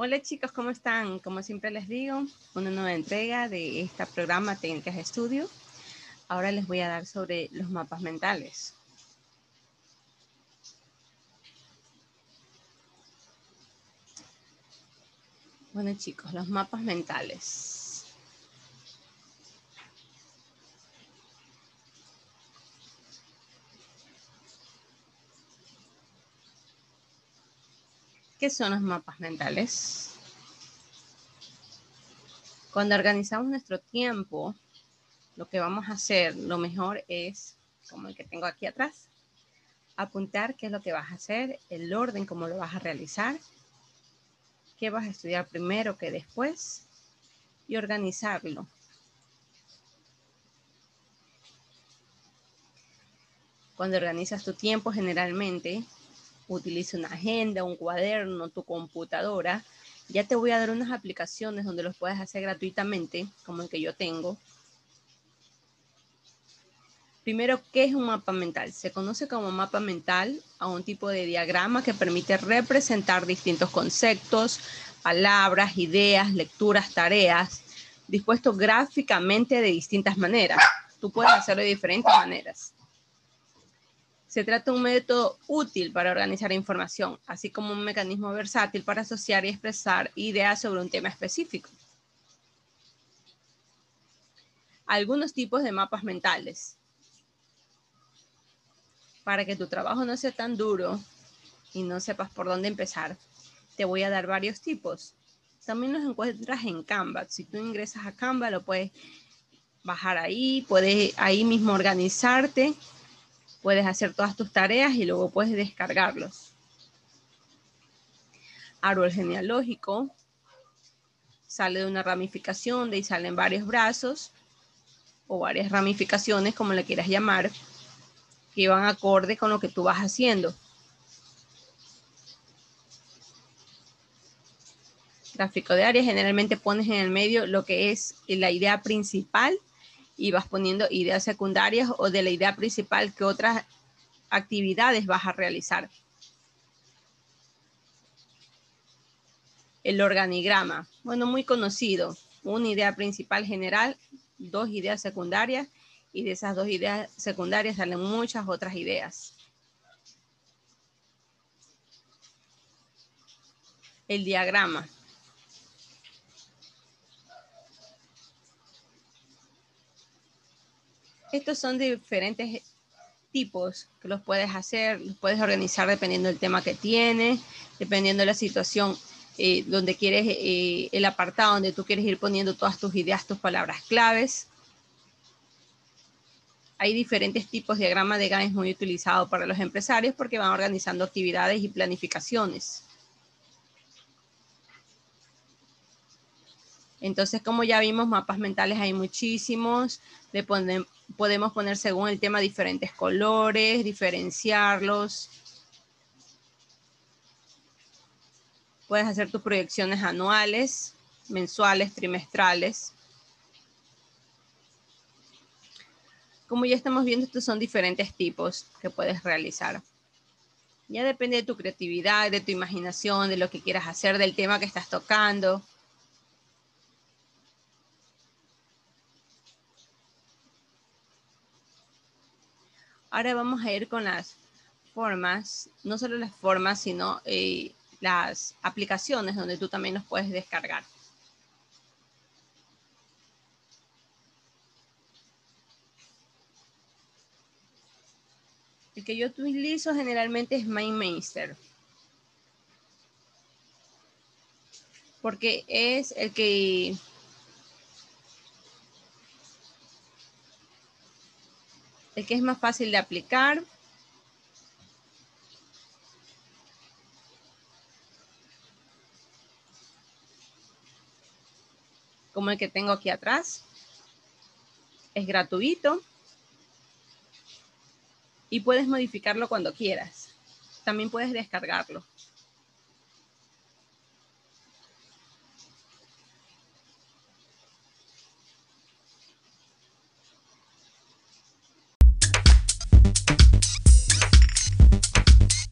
Hola chicos, ¿cómo están? Como siempre les digo, una nueva entrega de este programa Técnicas de Estudio. Ahora les voy a dar sobre los mapas mentales. Bueno chicos, los mapas mentales. ¿Qué son los mapas mentales? Cuando organizamos nuestro tiempo, lo que vamos a hacer, lo mejor es, como el que tengo aquí atrás, apuntar qué es lo que vas a hacer, el orden, cómo lo vas a realizar, qué vas a estudiar primero, qué después, y organizarlo. Cuando organizas tu tiempo, generalmente utiliza una agenda, un cuaderno, tu computadora. Ya te voy a dar unas aplicaciones donde los puedes hacer gratuitamente, como el que yo tengo. Primero, ¿qué es un mapa mental? Se conoce como mapa mental a un tipo de diagrama que permite representar distintos conceptos, palabras, ideas, lecturas, tareas, dispuestos gráficamente de distintas maneras. Tú puedes hacerlo de diferentes maneras. Se trata de un método útil para organizar información, así como un mecanismo versátil para asociar y expresar ideas sobre un tema específico. Algunos tipos de mapas mentales. Para que tu trabajo no sea tan duro y no sepas por dónde empezar, te voy a dar varios tipos. También los encuentras en Canva. Si tú ingresas a Canva, lo puedes bajar ahí, puedes ahí mismo organizarte puedes hacer todas tus tareas y luego puedes descargarlos. Árbol genealógico sale de una ramificación, de ahí salen varios brazos o varias ramificaciones, como le quieras llamar, que van acorde con lo que tú vas haciendo. Gráfico de área, generalmente pones en el medio lo que es la idea principal y vas poniendo ideas secundarias o de la idea principal que otras actividades vas a realizar. El organigrama, bueno, muy conocido, una idea principal general, dos ideas secundarias y de esas dos ideas secundarias salen muchas otras ideas. El diagrama. Estos son diferentes tipos que los puedes hacer, los puedes organizar dependiendo del tema que tienes, dependiendo de la situación eh, donde quieres, eh, el apartado donde tú quieres ir poniendo todas tus ideas, tus palabras claves. Hay diferentes tipos de diagrama de Gantt muy utilizado para los empresarios porque van organizando actividades y planificaciones. Entonces, como ya vimos, mapas mentales hay muchísimos. Le podemos poner según el tema diferentes colores, diferenciarlos. Puedes hacer tus proyecciones anuales, mensuales, trimestrales. Como ya estamos viendo, estos son diferentes tipos que puedes realizar. Ya depende de tu creatividad, de tu imaginación, de lo que quieras hacer, del tema que estás tocando. Ahora vamos a ir con las formas, no solo las formas, sino eh, las aplicaciones donde tú también los puedes descargar. El que yo utilizo generalmente es MindMeister. Porque es el que el que es más fácil de aplicar. Como el que tengo aquí atrás. Es gratuito. Y puedes modificarlo cuando quieras. También puedes descargarlo.